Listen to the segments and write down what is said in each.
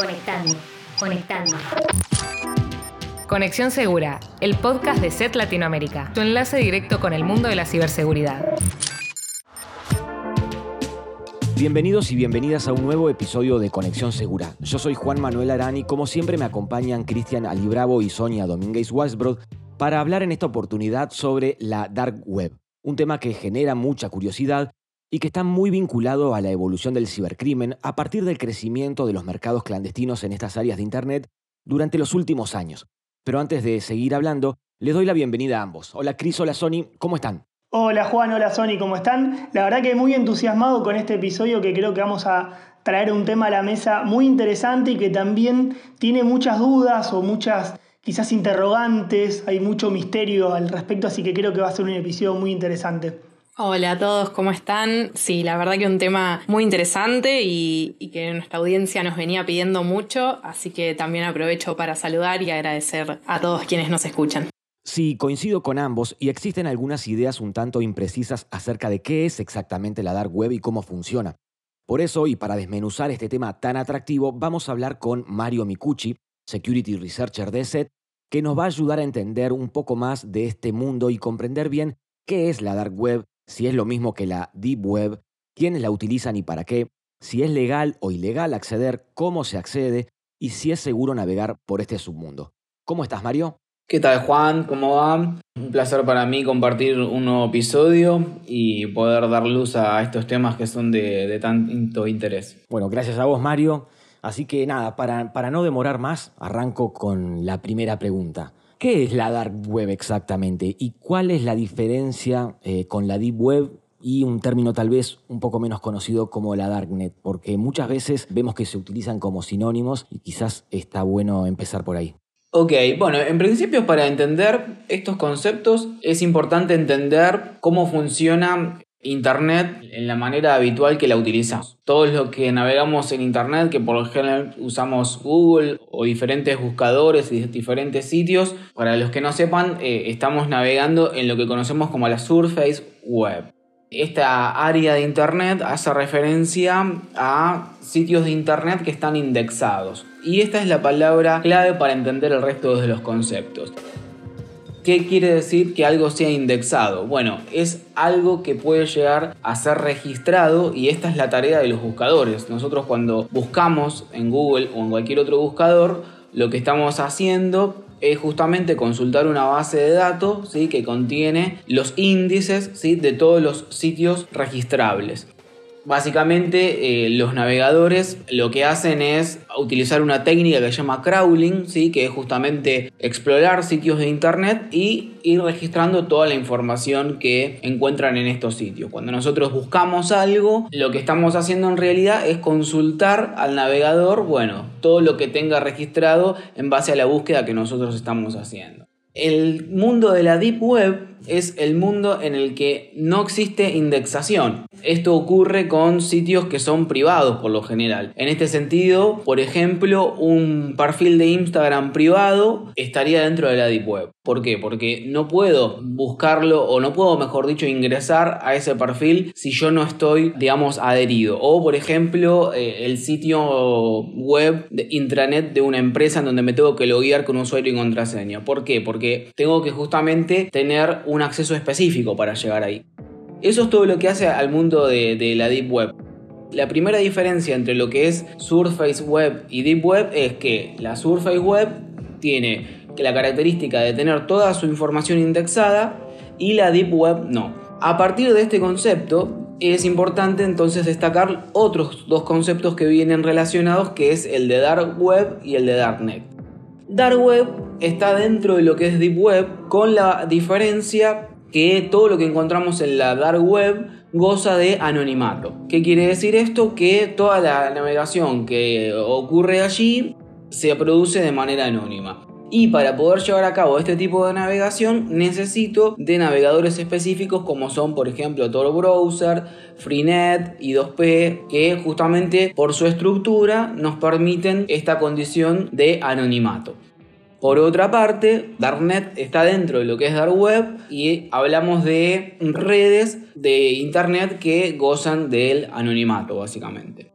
Conectando, conectando. Conexión Segura, el podcast de SET Latinoamérica, tu enlace directo con el mundo de la ciberseguridad. Bienvenidos y bienvenidas a un nuevo episodio de Conexión Segura. Yo soy Juan Manuel Arani, como siempre me acompañan Cristian Alibravo y Sonia Domínguez Walsbrod para hablar en esta oportunidad sobre la Dark Web, un tema que genera mucha curiosidad y que está muy vinculado a la evolución del cibercrimen a partir del crecimiento de los mercados clandestinos en estas áreas de Internet durante los últimos años. Pero antes de seguir hablando, les doy la bienvenida a ambos. Hola Cris, hola Sony, ¿cómo están? Hola Juan, hola Sony, ¿cómo están? La verdad que muy entusiasmado con este episodio que creo que vamos a traer un tema a la mesa muy interesante y que también tiene muchas dudas o muchas quizás interrogantes, hay mucho misterio al respecto, así que creo que va a ser un episodio muy interesante. Hola a todos, ¿cómo están? Sí, la verdad que un tema muy interesante y, que nuestra audiencia nos venía pidiendo mucho, así que también aprovecho para saludar y agradecer a todos quienes nos escuchan. Sí, coincido con ambos y existen algunas ideas un tanto imprecisas acerca de qué es exactamente la Dark Web y cómo funciona. Por eso, y para desmenuzar este tema tan atractivo, vamos a hablar con Mario Micucci, Security Researcher de SET, que nos va a ayudar a entender un poco más de este mundo y comprender bien qué es la Dark Web, si es lo mismo que la Deep Web, quiénes la utilizan y para qué, si es legal o ilegal acceder, cómo se accede y si es seguro navegar por este submundo. ¿Cómo estás, Mario? ¿Qué tal, Juan? ¿Cómo va? Un placer para mí compartir un nuevo episodio y poder dar luz a estos temas que son de, tanto interés. Bueno, gracias a vos, Mario. Así que nada, para, para no demorar más, arranco con la primera pregunta. ¿Qué es la Dark Web exactamente? ¿Y cuál es la diferencia eh, con la Deep Web y un término tal vez un poco menos conocido como la Darknet? Porque muchas veces vemos que se utilizan como sinónimos y quizás está bueno empezar por ahí. Ok, bueno, en principio para entender estos conceptos es importante entender cómo funciona Internet en la manera habitual que la utilizamos. Todos los que navegamos en Internet, que por lo general usamos Google o diferentes buscadores y diferentes sitios, para los que no sepan, eh, estamos navegando en lo que conocemos como la Surface Web. Esta área de Internet hace referencia a sitios de Internet que están indexados. Y esta es la palabra clave para entender el resto de los conceptos. ¿Qué quiere decir que algo sea indexado? Bueno, es algo que puede llegar a ser registrado y esta es la tarea de los buscadores. Nosotros cuando buscamos en Google o en cualquier otro buscador, lo que estamos haciendo es justamente consultar una base de datos ¿sí? que contiene los índices ¿sí? de todos los sitios registrables. Básicamente eh, los navegadores lo que hacen es utilizar una técnica que se llama crawling, ¿sí? que es justamente explorar sitios de internet y ir registrando toda la información que encuentran en estos sitios. Cuando nosotros buscamos algo, lo que estamos haciendo en realidad es consultar al navegador, bueno, todo lo que tenga registrado en base a la búsqueda que nosotros estamos haciendo. El mundo de la Deep Web es el mundo en el que no existe indexación. Esto ocurre con sitios que son privados por lo general. En este sentido, por ejemplo, un perfil de Instagram privado estaría dentro de la Deep Web. ¿Por qué? Porque no puedo buscarlo o no puedo, mejor dicho, ingresar a ese perfil si yo no estoy, digamos, adherido. O, por ejemplo, eh, el sitio web de intranet de una empresa en donde me tengo que loguear con usuario y contraseña. ¿Por qué? Porque tengo que justamente tener un acceso específico para llegar ahí. Eso es todo lo que hace al mundo de, la Deep Web. La primera diferencia entre lo que es Surface Web y Deep Web es que la Surface Web tiene la característica de tener toda su información indexada y la Deep Web no. A partir de este concepto es importante entonces destacar otros dos conceptos que vienen relacionados que es el de Dark Web y el de Darknet. Dark Web está dentro de lo que es Deep Web con la diferencia que todo lo que encontramos en la Dark Web goza de anonimato. ¿Qué quiere decir esto? Que toda la navegación que ocurre allí se produce de manera anónima. Y para poder llevar a cabo este tipo de navegación necesito de navegadores específicos como son por ejemplo Tor Browser, Freenet y 2P que justamente por su estructura nos permiten esta condición de anonimato. Por otra parte, Darknet está dentro de lo que es Dark Web y hablamos de redes de Internet que gozan del anonimato, básicamente.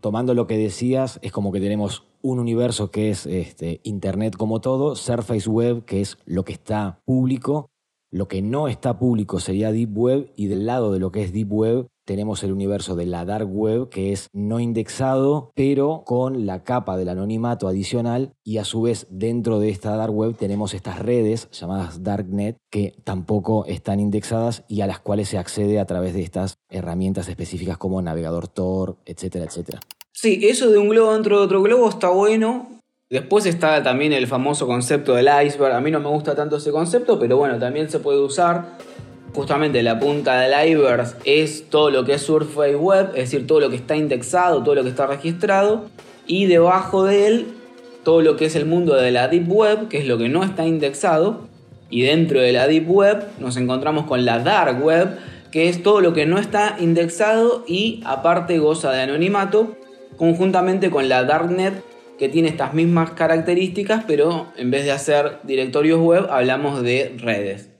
Tomando lo que decías, es como que tenemos un universo que es este, Internet como todo, Surface Web, que es lo que está público, lo que no está público sería Deep Web y del lado de lo que es Deep Web tenemos el universo de la Dark Web que es no indexado pero con la capa del anonimato adicional y a su vez dentro de esta Dark Web tenemos estas redes llamadas Darknet que tampoco están indexadas y a las cuales se accede a través de estas herramientas específicas como navegador Tor, etcétera, etcétera. Sí, eso de un globo dentro de otro globo está bueno, Después está también el famoso concepto del iceberg. A mí no me gusta tanto ese concepto, pero bueno, también se puede usar. Justamente la punta del iceberg es todo lo que es Surface Web, es decir, todo lo que está indexado, todo lo que está registrado. Y debajo de él, todo lo que es el mundo de la Deep Web, que es lo que no está indexado. Y dentro de la Deep Web nos encontramos con la Dark Web, que es todo lo que no está indexado y aparte goza de anonimato, conjuntamente con la Darknet, que tiene estas mismas características, pero en vez de hacer directorios web, hablamos de redes.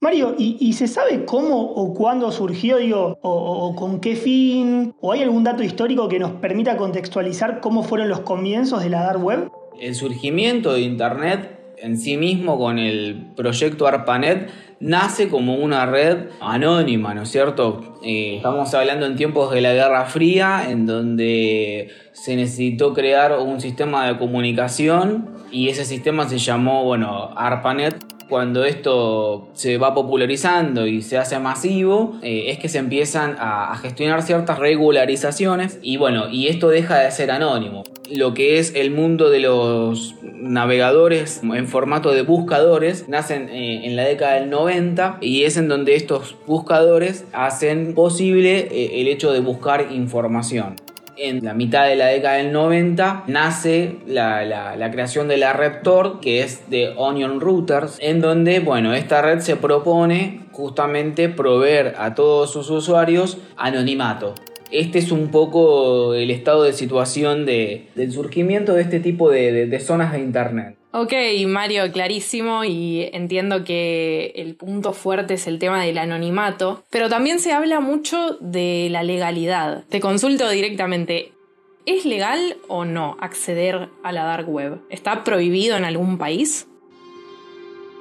Mario, ¿y, se sabe cómo o cuándo surgió, digo, o, con qué fin? ¿O hay algún dato histórico que nos permita contextualizar cómo fueron los comienzos de la Dark Web? El surgimiento de Internet en sí mismo con el proyecto ARPANET nace como una red anónima, ¿no es cierto? Eh, estamos hablando en tiempos de la Guerra Fría, en donde se necesitó crear un sistema de comunicación y ese sistema se llamó, bueno, ARPANET cuando esto se va popularizando y se hace masivo, eh, es que se empiezan a, gestionar ciertas regularizaciones y bueno, y esto deja de ser anónimo. Lo que es el mundo de los navegadores en formato de buscadores nacen eh, en la década del 90 y es en donde estos buscadores hacen posible eh, el hecho de buscar información en la mitad de la década del 90 nace la, creación de la red que es de Onion Routers, en donde, bueno, esta red se propone justamente proveer a todos sus usuarios anonimato. Este es un poco el estado de situación del surgimiento de este tipo de zonas de Internet. Ok, Mario, clarísimo y entiendo que el punto fuerte es el tema del anonimato, pero también se habla mucho de la legalidad. Te consulto directamente, ¿es legal o no acceder a la dark web? ¿Está prohibido en algún país?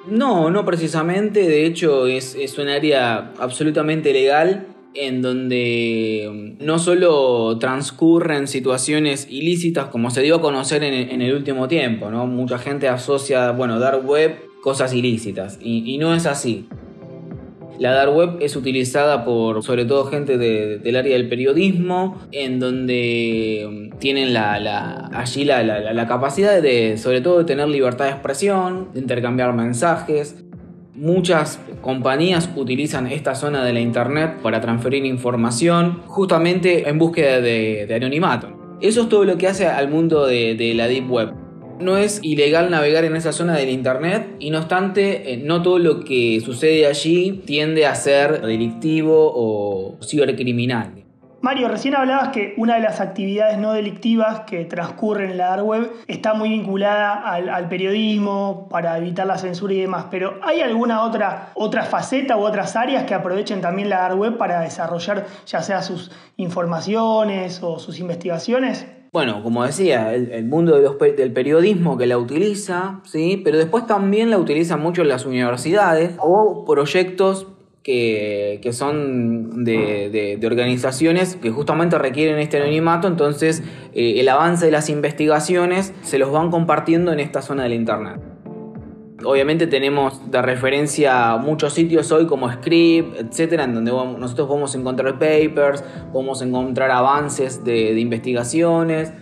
No, no precisamente, de hecho es, es un área absolutamente legal en donde mm, no solo transcurren situaciones ilícitas como se dio a conocer en, el último tiempo, ¿no? Mucha gente asocia, bueno, dark web, cosas ilícitas, y, no es así. La dark web es utilizada por sobre todo gente del área del periodismo, en donde mm, tienen la, allí la, la, capacidad de, sobre todo, de tener libertad de expresión, de intercambiar mensajes, Muchas compañías utilizan esta zona de la Internet para transferir información justamente en búsqueda de, anonimato. Eso es todo lo que hace al mundo de, de, la Deep Web. No es ilegal navegar en esa zona de la Internet y no obstante, eh, no todo lo que sucede allí tiende a ser delictivo o cibercriminal. Mario, recién hablabas que una de las actividades no delictivas que transcurren en la dark web está muy vinculada al, periodismo para evitar la censura y demás, pero ¿hay alguna otra, otra faceta u otras áreas que aprovechen también la dark web para desarrollar ya sea sus informaciones o sus investigaciones? Bueno, como decía, el, mundo del periodismo que la utiliza, ¿sí? pero después también la utilizan mucho las universidades o proyectos que, son de, organizaciones que justamente requieren este anonimato, entonces eh, el avance de las investigaciones se los van compartiendo en esta zona del Internet. Obviamente tenemos de referencia muchos sitios hoy como Script, etcétera, en donde nosotros podemos encontrar papers, podemos encontrar avances de investigaciones,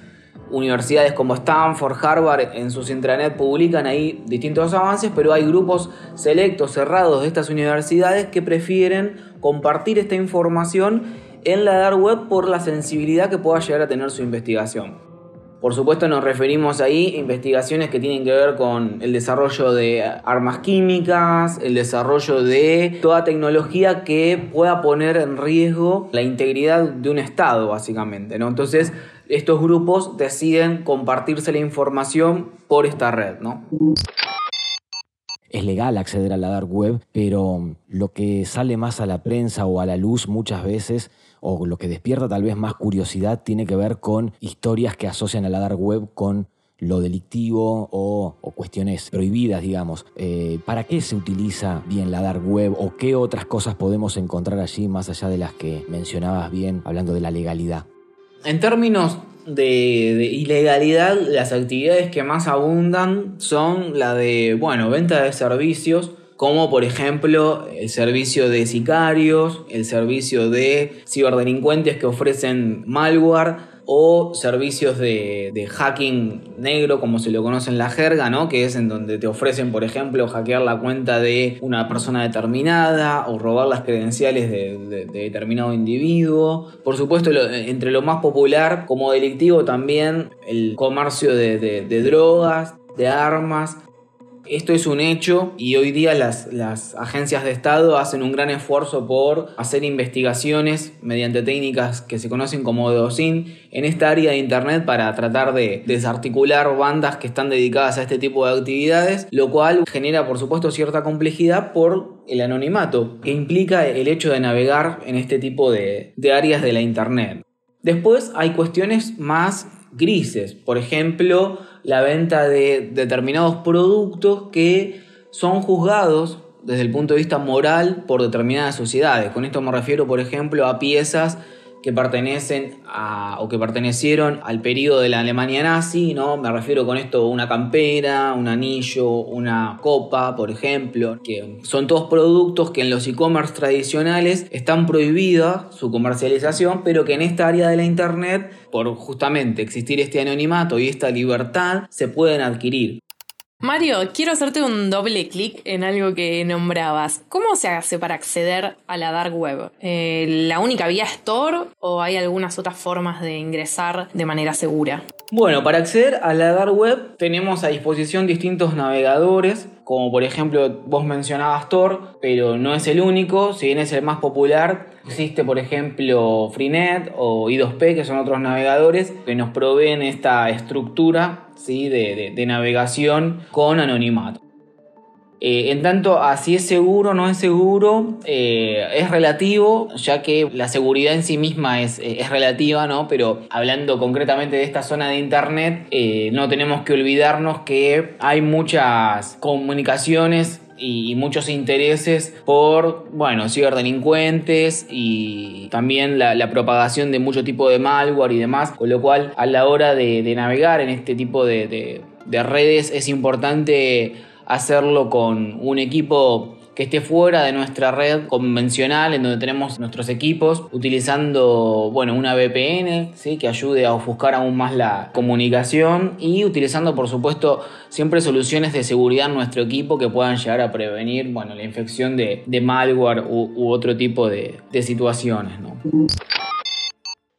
universidades como Stanford, Harvard en sus intranet publican ahí distintos avances, pero hay grupos selectos, cerrados de estas universidades que prefieren compartir esta información en la dark web por la sensibilidad que pueda llegar a tener su investigación. Por supuesto nos referimos ahí a investigaciones que tienen que ver con el desarrollo de armas químicas, el desarrollo de toda tecnología que pueda poner en riesgo la integridad de un Estado, básicamente. ¿no? Entonces, estos grupos deciden compartirse la información por esta red, ¿no? Es legal acceder a la dark web, pero lo que sale más a la prensa o a la luz muchas veces o lo que despierta tal vez más curiosidad tiene que ver con historias que asocian a la dark web con lo delictivo o, cuestiones prohibidas, digamos. Eh, ¿Para qué se utiliza bien la dark web o qué otras cosas podemos encontrar allí más allá de las que mencionabas bien hablando de la legalidad? En términos de, ilegalidad, las actividades que más abundan son la de, bueno, venta de servicios, como por ejemplo el servicio de sicarios, el servicio de ciberdelincuentes que ofrecen malware, o servicios de, hacking negro, como se lo conoce en la jerga, ¿no? que es en donde te ofrecen, por ejemplo, hackear la cuenta de una persona determinada o robar las credenciales de, determinado individuo. Por supuesto, entre lo más popular como delictivo también el comercio de drogas, de armas, esto es un hecho y hoy día las, agencias de Estado hacen un gran esfuerzo por hacer investigaciones mediante técnicas que se conocen como DOSIN en esta área de Internet para tratar de desarticular bandas que están dedicadas a este tipo de actividades, lo cual genera por supuesto cierta complejidad por el anonimato que implica el hecho de navegar en este tipo de, de áreas de la Internet. Después hay cuestiones más grises, por ejemplo, la venta de determinados productos que son juzgados desde el punto de vista moral por determinadas sociedades. Con esto me refiero, por ejemplo, a piezas que pertenecen a, o que pertenecieron al periodo de la Alemania nazi, ¿no? Me refiero con esto a una campera, un anillo, una copa, por ejemplo, que son todos productos que en los e-commerce tradicionales están prohibidas su comercialización, pero que en esta área de la internet, por justamente existir este anonimato y esta libertad, se pueden adquirir. Mario, quiero hacerte un doble clic en algo que nombrabas. ¿Cómo se hace para acceder a la dark web? Eh, ¿La única vía es Tor o hay algunas otras formas de ingresar de manera segura? Bueno, para acceder a la dark web tenemos a disposición distintos navegadores, como por ejemplo vos mencionabas Tor, pero no es el único, si bien es el más popular, existe por ejemplo Freenet o i2p, que son otros navegadores que nos proveen esta estructura ¿sí? de, de navegación con anonimato. Eh, en tanto, así es seguro o no es seguro, eh, es relativo, ya que la seguridad en sí misma es, eh, es, relativa, ¿no? Pero hablando concretamente de esta zona de Internet, no tenemos que olvidarnos que hay muchas comunicaciones y muchos intereses por, bueno, ciberdelincuentes y también la, propagación de mucho tipo de malware y demás, con lo cual a la hora de, navegar en este tipo de redes es importante hacerlo con un equipo que esté fuera de nuestra red convencional en donde tenemos nuestros equipos utilizando bueno una VPN ¿sí? que ayude a ofuscar aún más la comunicación y utilizando por supuesto siempre soluciones de seguridad en nuestro equipo que puedan llegar a prevenir bueno la infección de, malware u, otro tipo de, de situaciones ¿no?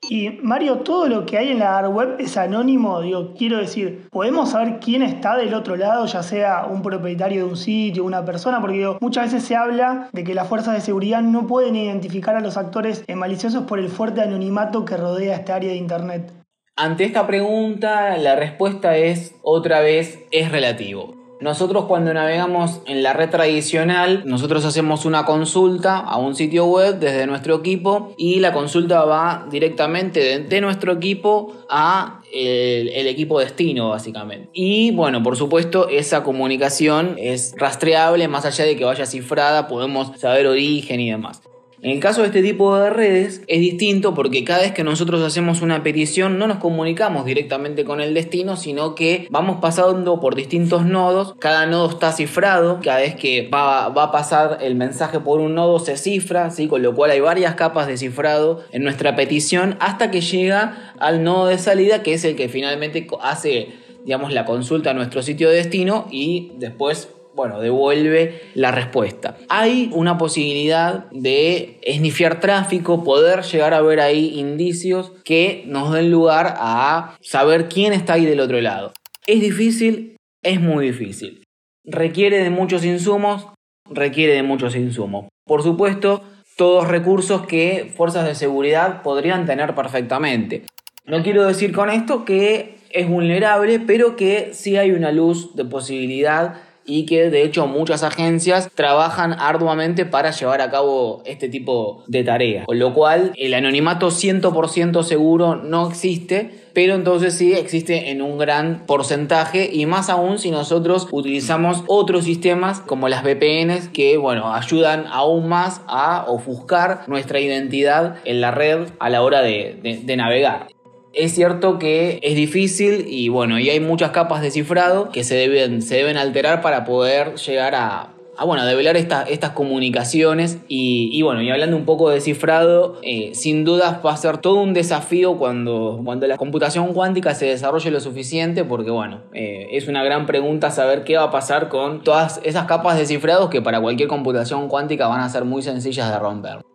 Y Mario, todo lo que hay en la web es anónimo, digo, quiero decir, podemos saber quién está del otro lado, ya sea un propietario de un sitio, una persona, porque muchas veces se habla de que las fuerzas de seguridad no pueden identificar a los actores maliciosos por el fuerte anonimato que rodea esta área de internet. Ante esta pregunta, la respuesta es otra vez es relativo. Nosotros cuando navegamos en la red tradicional, nosotros hacemos una consulta a un sitio web desde nuestro equipo y la consulta va directamente de, nuestro equipo a el, equipo destino básicamente. Y bueno, por supuesto esa comunicación es rastreable, más allá de que vaya cifrada, podemos saber origen y demás. En el caso de este tipo de redes es distinto porque cada vez que nosotros hacemos una petición no nos comunicamos directamente con el destino, sino que vamos pasando por distintos nodos, cada nodo está cifrado, cada vez que va, a pasar el mensaje por un nodo se cifra, ¿sí? con lo cual hay varias capas de cifrado en nuestra petición hasta que llega al nodo de salida que es el que finalmente hace digamos la consulta a nuestro sitio de destino y después bueno, devuelve la respuesta. Hay una posibilidad de esnifiar tráfico, poder llegar a ver ahí indicios que nos den lugar a saber quién está ahí del otro lado. Es difícil, es muy difícil. Requiere de muchos insumos, requiere de muchos insumos. Por supuesto, todos recursos que fuerzas de seguridad podrían tener perfectamente. No quiero decir con esto que es vulnerable, pero que sí hay una luz de posibilidad y que de hecho muchas agencias trabajan arduamente para llevar a cabo este tipo de tareas. Con lo cual el anonimato 100% seguro no existe, pero entonces sí existe en un gran porcentaje y más aún si nosotros utilizamos otros sistemas como las VPNs que bueno ayudan aún más a ofuscar nuestra identidad en la red a la hora de, de navegar. Es cierto que es difícil y bueno, y hay muchas capas de cifrado que se deben, se deben alterar para poder llegar a, bueno, develar estas comunicaciones. Y, bueno, y hablando un poco de cifrado, eh, sin dudas va a ser todo un desafío cuando, cuando la computación cuántica se desarrolle lo suficiente, porque bueno, eh, es una gran pregunta saber qué va a pasar con todas esas capas de cifrado que para cualquier computación cuántica van a ser muy sencillas de romper.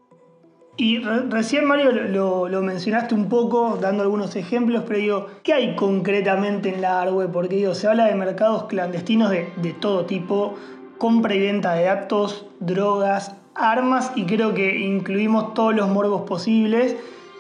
Y recién, Mario, lo, mencionaste un poco, dando algunos ejemplos, pero digo, ¿qué hay concretamente en la web? Porque digo, se habla de mercados clandestinos de, de todo tipo, compra y venta de datos, drogas, armas, y creo que incluimos todos los morbos posibles.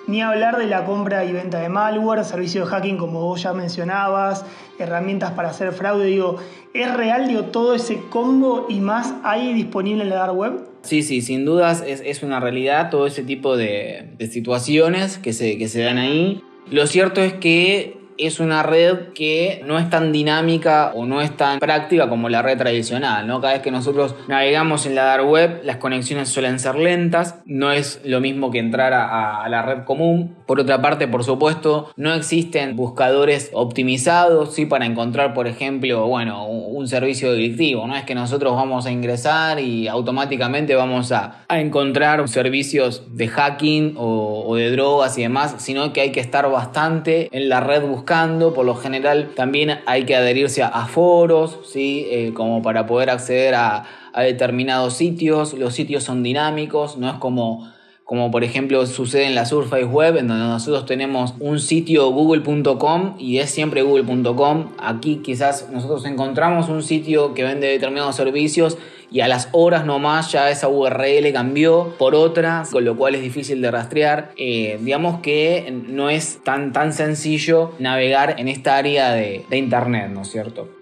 Ni hablar de la compra y venta de malware, servicios de hacking como vos ya mencionabas, herramientas para hacer fraude. Digo, ¿es real digo, todo ese combo y más hay disponible en la dark web? Sí, sí, sin dudas es, una realidad todo ese tipo de, situaciones que se, que se dan ahí. Lo cierto es que es una red que no es tan dinámica o no es tan práctica como la red tradicional, ¿no? Cada vez que nosotros navegamos en la dark web, las conexiones suelen ser lentas, no es lo mismo que entrar a, la red común. Por otra parte, por supuesto, no existen buscadores optimizados, ¿sí? Para encontrar, por ejemplo, bueno, un, servicio delictivo, no es que nosotros vamos a ingresar y automáticamente vamos a, encontrar servicios de hacking o, de drogas y demás, sino que hay que estar bastante en la red buscando por lo general también hay que adherirse a, foros, ¿sí? Eh, como para poder acceder a, a determinados sitios. Los sitios son dinámicos, no es como como por ejemplo sucede en la Surface Web, en donde nosotros tenemos un sitio google.com y es siempre google.com. Aquí quizás nosotros encontramos un sitio que vende determinados servicios y a las horas nomás ya esa URL cambió por otra, con lo cual es difícil de rastrear. Eh, digamos que no es tan, tan sencillo navegar en esta área de, de Internet, ¿no es cierto?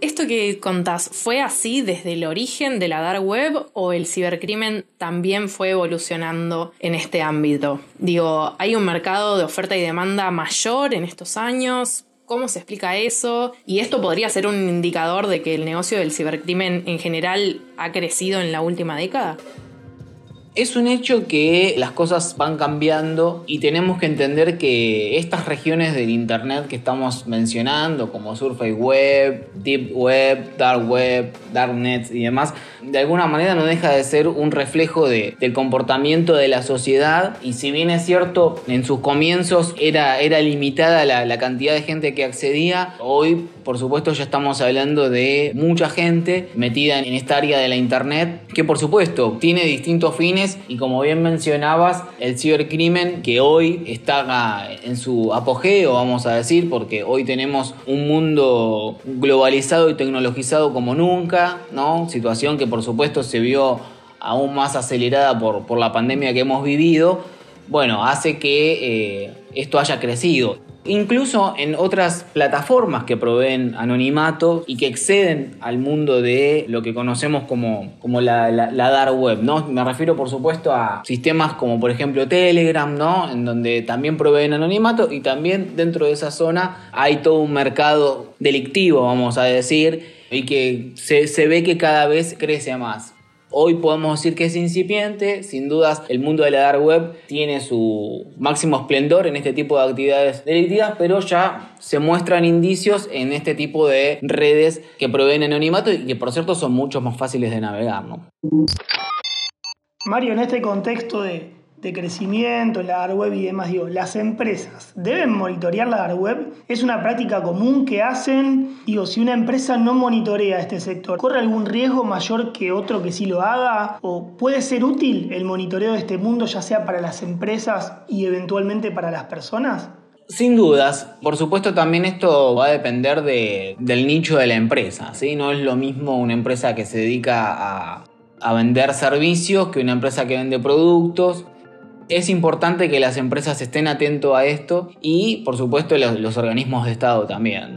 ¿Esto que contás fue así desde el origen de la dark web o el cibercrimen también fue evolucionando en este ámbito? Digo, ¿hay un mercado de oferta y demanda mayor en estos años? ¿Cómo se explica eso? ¿Y esto podría ser un indicador de que el negocio del cibercrimen en general ha crecido en la última década? Es un hecho que las cosas van cambiando y tenemos que entender que estas regiones del Internet que estamos mencionando, como Surface Web, Deep Web, Dark Web, Darknet y demás, de alguna manera no deja de ser un reflejo del comportamiento de la sociedad. Y si bien es cierto, en sus comienzos era, era limitada la, la cantidad de gente que accedía, hoy por supuesto ya estamos hablando de mucha gente metida en esta área de la Internet que por supuesto tiene distintos fines y como bien mencionabas, el cibercrimen que hoy está en su apogeo, vamos a decir, porque hoy tenemos un mundo globalizado y tecnologizado como nunca, ¿no? Situación que por supuesto se vio aún más acelerada por, por la pandemia que hemos vivido, bueno, hace que eh, esto haya crecido. Incluso en otras plataformas que proveen anonimato y que exceden al mundo de lo que conocemos como, como la, dark web, ¿no? Me refiero, por supuesto, a sistemas como, por ejemplo, Telegram, ¿no? En donde también proveen anonimato y también dentro de esa zona hay todo un mercado delictivo, vamos a decir, y que se, se ve que cada vez crece más. Hoy podemos decir que es incipiente, sin dudas el mundo de la dark web tiene su máximo esplendor en este tipo de actividades delictivas, pero ya se muestran indicios en este tipo de redes que proveen anonimato y que por cierto son mucho más fáciles de navegar. Mario, en este contexto de de crecimiento, la dark web y demás, digo, las empresas deben monitorear la dark web. Es una práctica común que hacen. Digo, si una empresa no monitorea este sector, ¿corre algún riesgo mayor que otro que sí lo haga? ¿O puede ser útil el monitoreo de este mundo, ya sea para las empresas y eventualmente para las personas? Sin dudas, por supuesto también esto va a depender del nicho de la empresa, ¿sí? No es lo mismo una empresa que se dedica a, a vender servicios que una empresa que vende productos. Es importante que las empresas estén atentos a esto y, por supuesto, los, organismos de Estado también.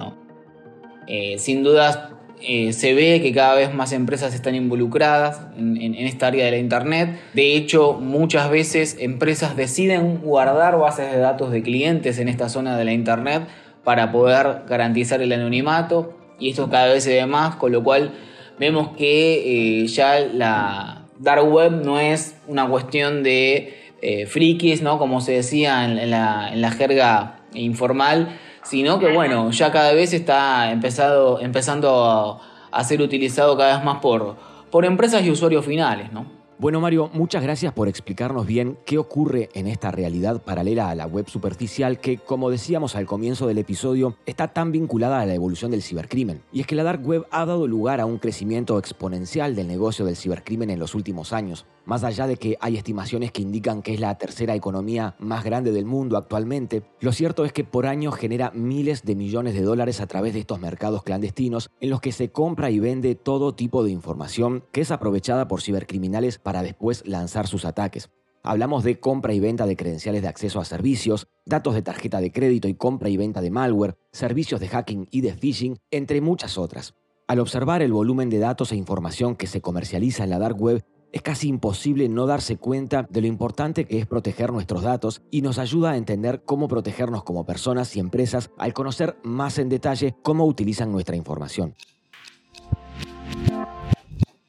Eh, sin dudas, eh, se ve que cada vez más empresas están involucradas en, esta área de la Internet. De hecho, muchas veces empresas deciden guardar bases de datos de clientes en esta zona de la Internet para poder garantizar el anonimato y esto cada vez se ve más, con lo cual vemos que eh, ya la dark web no es una cuestión de eh, frikis, ¿no? como se decía en, la, en la jerga informal, sino que bueno, ya cada vez está empezado, empezando a, ser utilizado cada vez más por, por empresas y usuarios finales, ¿no? Bueno, Mario, muchas gracias por explicarnos bien qué ocurre en esta realidad paralela a la web superficial que, como decíamos al comienzo del episodio, está tan vinculada a la evolución del cibercrimen. Y es que la dark web ha dado lugar a un crecimiento exponencial del negocio del cibercrimen en los últimos años. Más allá de que hay estimaciones que indican que es la tercera economía más grande del mundo actualmente, lo cierto es que por año genera miles de millones de dólares a través de estos mercados clandestinos en los que se compra y vende todo tipo de información que es aprovechada por cibercriminales para después lanzar sus ataques. Hablamos de compra y venta de credenciales de acceso a servicios, datos de tarjeta de crédito y compra y venta de malware, servicios de hacking y de phishing, entre muchas otras. Al observar el volumen de datos e información que se comercializa en la dark web, es casi imposible no darse cuenta de lo importante que es proteger nuestros datos y nos ayuda a entender cómo protegernos como personas y empresas al conocer más en detalle cómo utilizan nuestra información.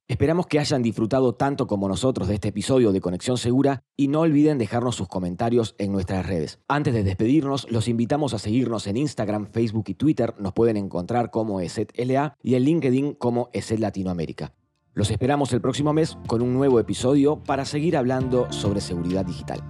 Esperamos que hayan disfrutado tanto como nosotros de este episodio de Conexión Segura y no olviden dejarnos sus comentarios en nuestras redes. Antes de despedirnos, los invitamos a seguirnos en Instagram, Facebook y Twitter. Nos pueden encontrar como ESETLA y en LinkedIn como ESET Latinoamérica. Los esperamos el próximo mes con un nuevo episodio para seguir hablando sobre seguridad digital.